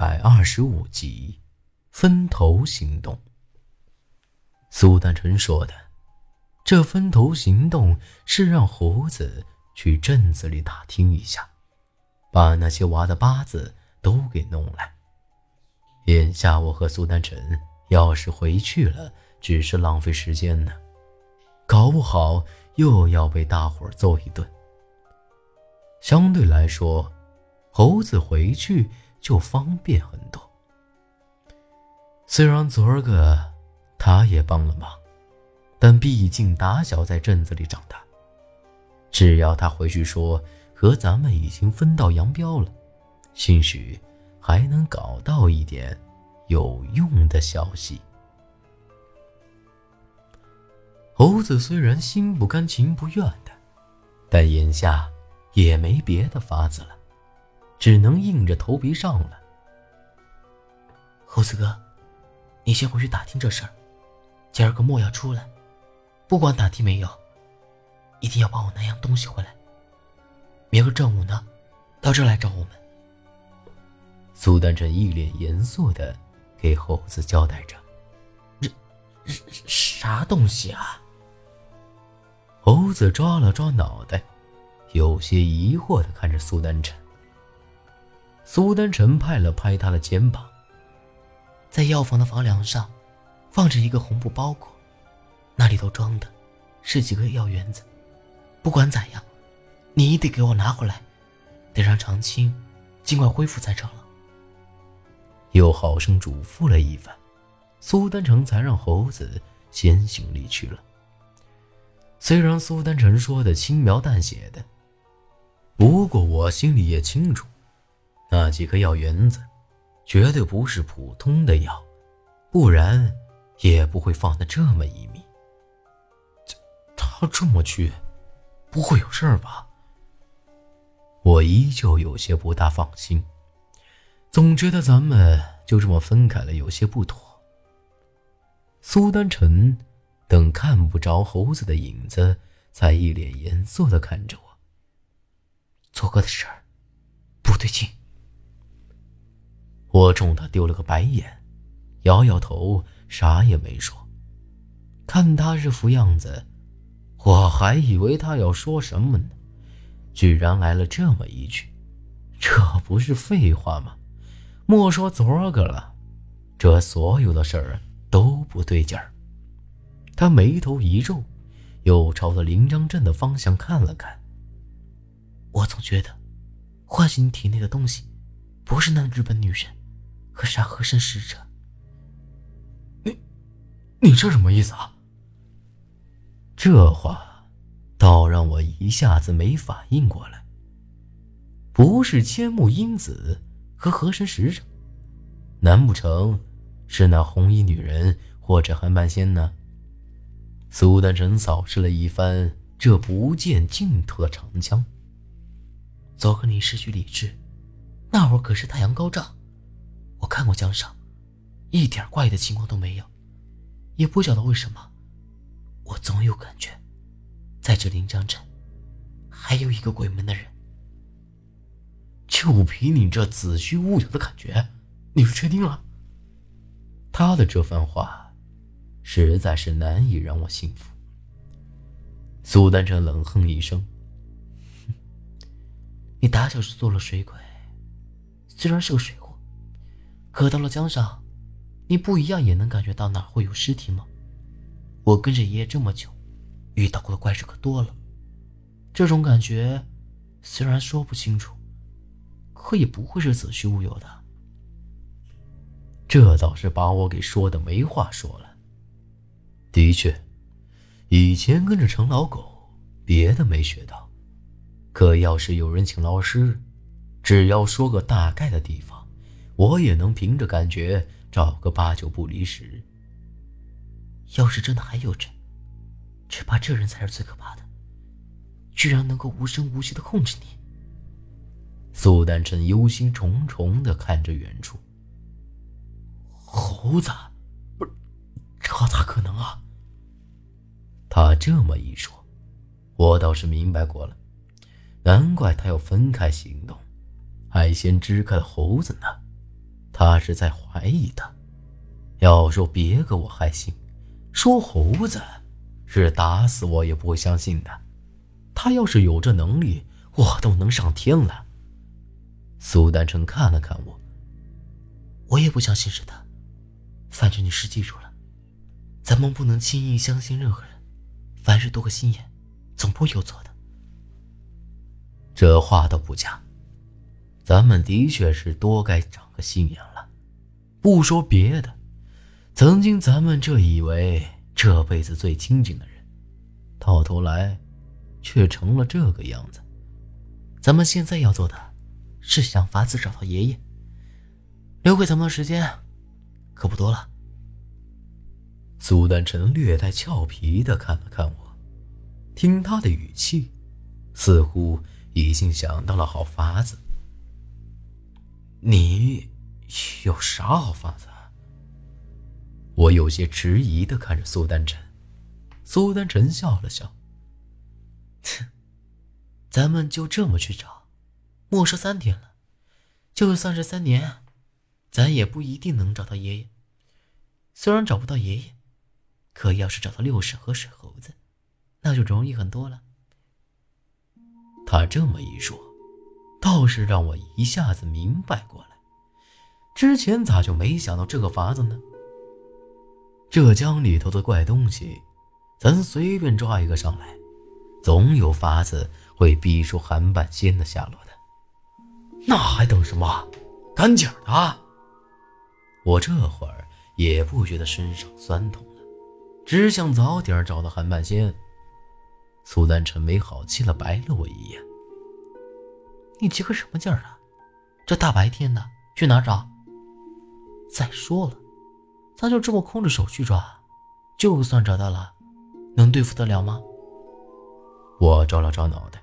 百二十五集，分头行动。苏丹臣说的，这分头行动是让猴子去镇子里打听一下，把那些娃的八字都给弄来。眼下我和苏丹臣要是回去了，只是浪费时间呢，搞不好又要被大伙揍一顿。相对来说，猴子回去。就方便很多。虽然昨儿个他也帮了忙，但毕竟打小在镇子里长大，只要他回去说和咱们已经分道扬镳了，兴许还能搞到一点有用的消息。猴子虽然心不甘情不愿的，但眼下也没别的法子了。只能硬着头皮上了。猴子哥，你先回去打听这事儿。今儿个莫要出来，不管打听没有，一定要帮我拿样东西回来。明儿正午呢，到这儿来找我们。苏丹臣一脸严肃的给猴子交代着：“这啥东西啊？”猴子抓了抓脑袋，有些疑惑的看着苏丹臣。苏丹臣拍了拍他的肩膀，在药房的房梁上，放着一个红布包裹，那里头装的，是几个药圆子。不管咋样，你得给我拿回来，得让长青尽快恢复才成了。又好生嘱咐了一番，苏丹成才让猴子先行离去了。虽然苏丹成说的轻描淡写的，不过我心里也清楚。那几颗药圆子，绝对不是普通的药，不然也不会放的这么隐秘。他这么去，不会有事儿吧？我依旧有些不大放心，总觉得咱们就这么分开了有些不妥。苏丹臣等看不着猴子的影子，才一脸严肃的看着我。昨个的事儿，不对劲。我冲他丢了个白眼，摇摇头，啥也没说。看他这副样子，我还以为他要说什么呢，居然来了这么一句：“这不是废话吗？莫说昨儿个了，这所有的事儿都不对劲儿。”他眉头一皱，又朝着临江镇的方向看了看。我总觉得，唤醒体内的东西，不是那日本女人。可啥和珅使者？你，你这什么意思啊？这话倒让我一下子没反应过来。不是千木英子和和珅使者，难不成是那红衣女人或者韩半仙呢？苏丹臣扫视了一番这不见尽头的长江。昨个你失去理智，那会儿可是太阳高照。我看过江上，一点怪异的情况都没有，也不晓得为什么，我总有感觉，在这临江镇，还有一个鬼门的人。就凭你这子虚乌有的感觉，你是确定了？他的这番话，实在是难以让我信服。苏丹臣冷哼一声：“你打小是做了水鬼，虽然是个水。”可到了江上，你不一样也能感觉到哪会有尸体吗？我跟着爷爷这么久，遇到过的怪事可多了。这种感觉虽然说不清楚，可也不会是子虚乌有的。这倒是把我给说的没话说了。的确，以前跟着程老狗，别的没学到，可要是有人请老师，只要说个大概的地方。我也能凭着感觉找个八九不离十。要是真的还有人，只怕这人才是最可怕的，居然能够无声无息的控制你。苏丹臣忧心忡忡的看着远处。猴子，不是，这咋可能啊？他这么一说，我倒是明白过了，难怪他要分开行动，还先支开了猴子呢。他是在怀疑他。要说别个我还信，说猴子是打死我也不会相信的。他要是有这能力，我都能上天了。苏丹成看了看我，我也不相信是他。反正你是记住了，咱们不能轻易相信任何人，凡事多个心眼，总不会有错的。这话倒不假，咱们的确是多该长个心眼。不说别的。曾经咱们这以为这辈子最亲近的人，到头来，却成了这个样子。咱们现在要做的，是想法子找到爷爷。留给咱们的时间，可不多了。苏丹臣略带俏皮的看了看我，听他的语气，似乎已经想到了好法子。你有啥好法子？我有些迟疑的看着苏丹晨，苏丹晨笑了笑：“咱们就这么去找，莫说三天了，就算是三年，咱也不一定能找到爷爷。虽然找不到爷爷，可要是找到六婶和水猴子，那就容易很多了。”他这么一说，倒是让我一下子明白过来，之前咋就没想到这个法子呢？这江里头的怪东西，咱随便抓一个上来，总有法子会逼出韩半仙的下落的。那还等什么？赶紧的！我这会儿也不觉得身上酸痛了，只想早点找到韩半仙。苏丹臣没好气了，白了我一眼：“你急个什么劲儿啊？这大白天的去哪找？再说了。”他就这么空着手去抓，就算找到了，能对付得了吗？我招了招脑袋，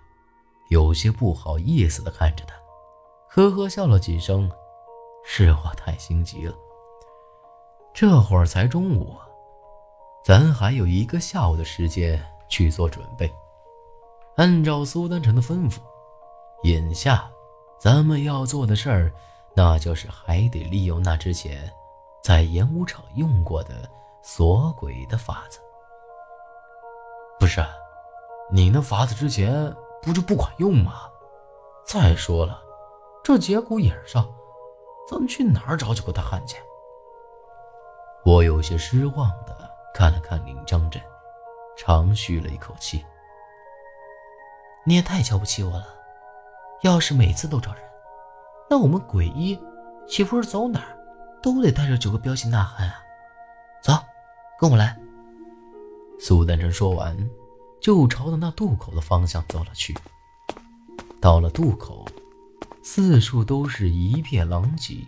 有些不好意思的看着他，呵呵笑了几声。是我太心急了。这会儿才中午，咱还有一个下午的时间去做准备。按照苏丹臣的吩咐，眼下咱们要做的事儿，那就是还得利用那之前。在演武场用过的锁鬼的法子，不是？你那法子之前不就不管用吗？再说了，这节骨眼上，咱们去哪儿找几个大汉去？我有些失望的看了看林江镇，长吁了一口气。你也太瞧不起我了！要是每次都找人，那我们鬼医岂不是走哪儿？都得带着九个彪形大汉啊！走，跟我来。苏丹臣说完，就朝着那渡口的方向走了去。到了渡口，四处都是一片狼藉，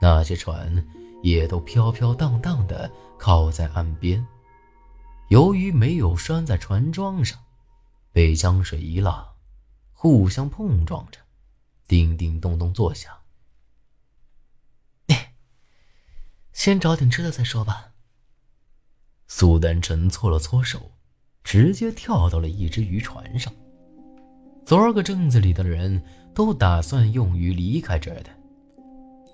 那些船也都飘飘荡荡的靠在岸边。由于没有拴在船桩上，被江水一浪，互相碰撞着，叮叮咚咚作响。先找点吃的再说吧。苏丹臣搓了搓手，直接跳到了一只渔船上。昨儿个镇子里的人都打算用鱼离开这儿的，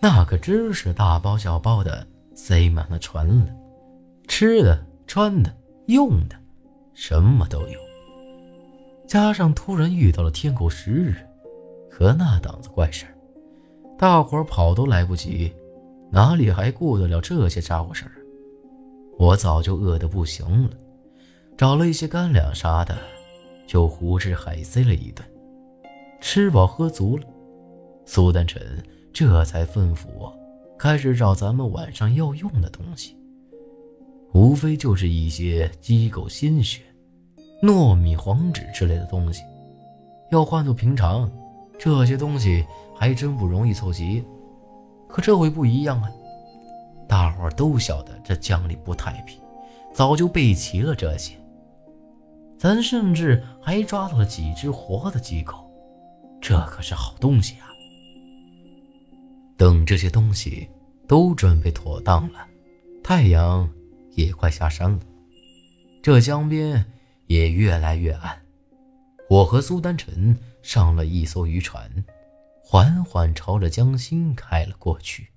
那可真是大包小包的塞满了船了，吃的、穿的、用的，什么都有。加上突然遇到了天狗食日和那档子怪事儿，大伙儿跑都来不及。哪里还顾得了这些家伙事儿？我早就饿得不行了，找了一些干粮啥的，就胡吃海塞了一顿。吃饱喝足了，苏丹臣这才吩咐我开始找咱们晚上要用的东西。无非就是一些鸡狗鲜血、糯米、黄纸之类的东西。要换做平常，这些东西还真不容易凑齐。可这回不一样啊！大伙都晓得这江里不太平，早就备齐了这些。咱甚至还抓到了几只活的鸡狗，这可是好东西啊！等这些东西都准备妥当了，太阳也快下山了，这江边也越来越暗。我和苏丹臣上了一艘渔船。缓缓朝着江心开了过去。